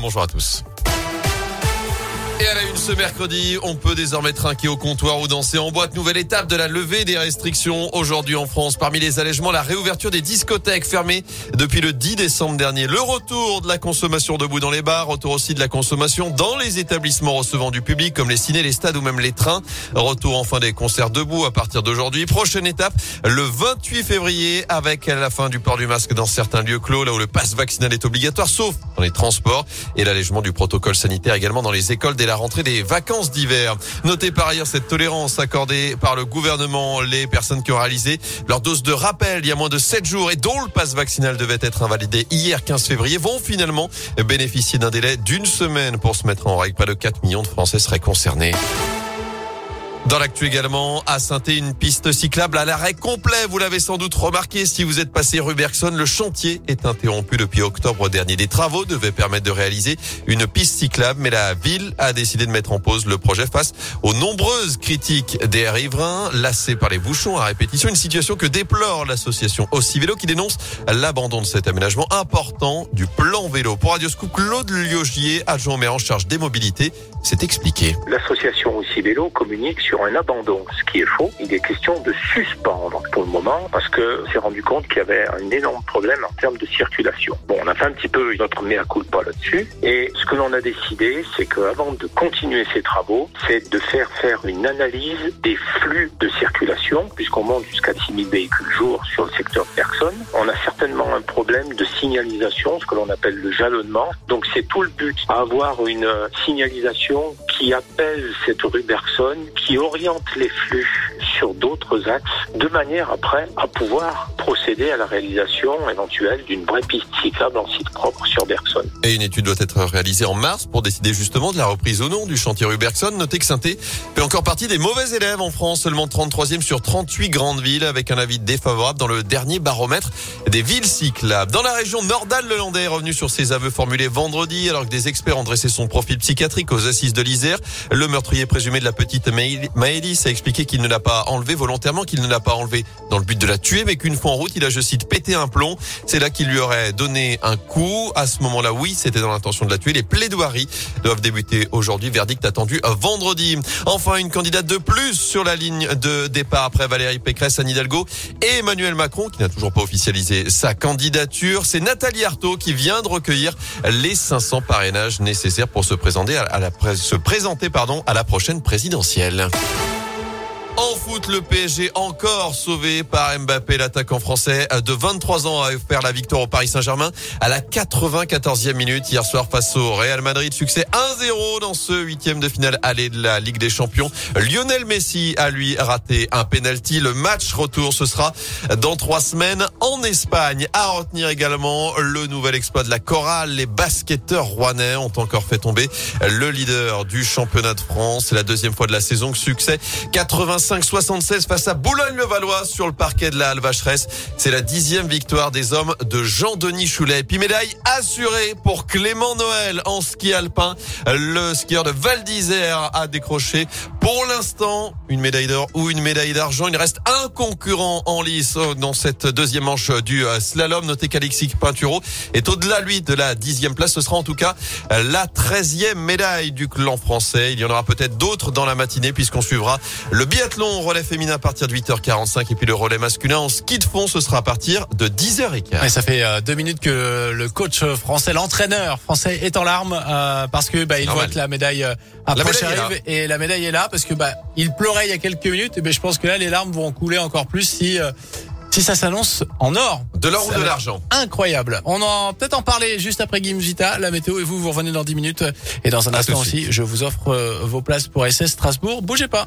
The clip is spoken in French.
Bonjour à tous. Et à la une ce mercredi, on peut désormais trinquer au comptoir ou danser en boîte. Nouvelle étape de la levée des restrictions aujourd'hui en France. Parmi les allègements, la réouverture des discothèques fermées depuis le 10 décembre dernier. Le retour de la consommation debout dans les bars. Retour aussi de la consommation dans les établissements recevant du public comme les ciné, les stades ou même les trains. Retour enfin des concerts debout à partir d'aujourd'hui. Prochaine étape, le 28 février avec la fin du port du masque dans certains lieux clos, là où le passe vaccinal est obligatoire, sauf dans les transports et l'allègement du protocole sanitaire également dans les écoles des la rentrée des vacances d'hiver. Notez par ailleurs cette tolérance accordée par le gouvernement. Les personnes qui ont réalisé leur dose de rappel il y a moins de 7 jours et dont le passe vaccinal devait être invalidé hier 15 février vont finalement bénéficier d'un délai d'une semaine pour se mettre en règle. Pas de 4 millions de Français seraient concernés. Dans l'actu également, à saint une piste cyclable à l'arrêt complet. Vous l'avez sans doute remarqué si vous êtes passé rue Bergson. Le chantier est interrompu depuis octobre dernier. Des travaux devaient permettre de réaliser une piste cyclable, mais la ville a décidé de mettre en pause le projet face aux nombreuses critiques des riverains, lassés par les bouchons à répétition. Une situation que déplore l'association Aussi Vélo qui dénonce l'abandon de cet aménagement important du plan vélo. Pour Radio Scoop, Claude Liogier, adjoint maire en charge des mobilités, s'est expliqué. L'association Aussi Vélo communique sur un abandon, ce qui est faux. Il est question de suspendre pour le moment parce que s'est rendu compte qu'il y avait un énorme problème en termes de circulation. Bon, on a fait un petit peu notre mea culpa là-dessus et ce que l'on a décidé, c'est qu'avant de continuer ces travaux, c'est de faire faire une analyse des flux de circulation puisqu'on monte jusqu'à 6000 véhicules jour sur le secteur de personnes. On a certainement un problème de signalisation, ce que l'on appelle le jalonnement. Donc c'est tout le but, avoir une signalisation qui apaise cette rue Bergson, qui oriente les flux sur d'autres axes, de manière après à pouvoir procéder à la réalisation éventuelle d'une vraie piste cyclable en site propre sur Bergson. Et une étude doit être réalisée en mars pour décider justement de la reprise au nom du chantier rue Bergson. Notez que saint fait encore partie des mauvais élèves en France, seulement 33e sur 38 grandes villes, avec un avis défavorable dans le dernier baromètre des villes cyclables. Dans la région Nordal-le-Landais est revenu sur ses aveux formulés vendredi, alors que des experts ont dressé son profil psychiatrique aux assises de l'Isère. Le meurtrier présumé de la petite Maëlys a expliqué qu'il ne l'a pas enlevé volontairement, qu'il ne l'a pas enlevé dans le but de la tuer, mais qu'une fois en route, il a, je cite, pété un plomb. C'est là qu'il lui aurait donné un coup. À ce moment-là, oui, c'était dans l'intention de la tuer. Les plaidoiries doivent débuter aujourd'hui. Verdict attendu vendredi. Enfin, une candidate de plus sur la ligne de départ après Valérie Pécresse, Anne Hidalgo et Emmanuel Macron, qui n'a toujours pas officialisé sa candidature. C'est Nathalie Arthaud qui vient de recueillir les 500 parrainages nécessaires pour se présenter à la, se présenter, pardon, à la prochaine présidentielle. Le PSG encore sauvé par Mbappé, l'attaquant français de 23 ans a offert la victoire au Paris Saint-Germain à la 94e minute hier soir face au Real Madrid. Succès 1-0 dans ce huitième de finale aller de la Ligue des Champions. Lionel Messi a lui raté un penalty. Le match retour, ce sera dans trois semaines en Espagne. À retenir également le nouvel exploit de la chorale. Les basketteurs rouennais ont encore fait tomber le leader du championnat de France. C'est la deuxième fois de la saison. Succès 85 5-76 face à Boulogne-le-Valois sur le parquet de la Halle Vacheresse. C'est la dixième victoire des hommes de Jean-Denis Choulet. Puis médaille assurée pour Clément Noël en ski alpin. Le skieur de Val d'Isère a décroché pour l'instant une médaille d'or ou une médaille d'argent. Il reste un concurrent en lice dans cette deuxième manche du slalom. Notez qu'Alexis Pinturo est au-delà, lui, de la dixième place. Ce sera en tout cas la treizième médaille du clan français. Il y en aura peut-être d'autres dans la matinée puisqu'on suivra le biathlon relais féminin à partir de 8h45 et puis le relais masculin en ski de fond, ce sera à partir de 10h15. Et ça fait euh, deux minutes que le coach français, l'entraîneur français est en larmes euh, parce que bah, il voit que la médaille euh, approche arrive et la médaille est là parce que bah il pleurait il y a quelques minutes et ben je pense que là les larmes vont couler encore plus si si ça s'annonce en or. De l'or ou de l'argent. Incroyable. On en peut-être en parler juste après Gimzita, la météo et vous vous revenez dans 10 minutes et dans un instant aussi, je vous offre vos places pour SS Strasbourg. Bougez pas.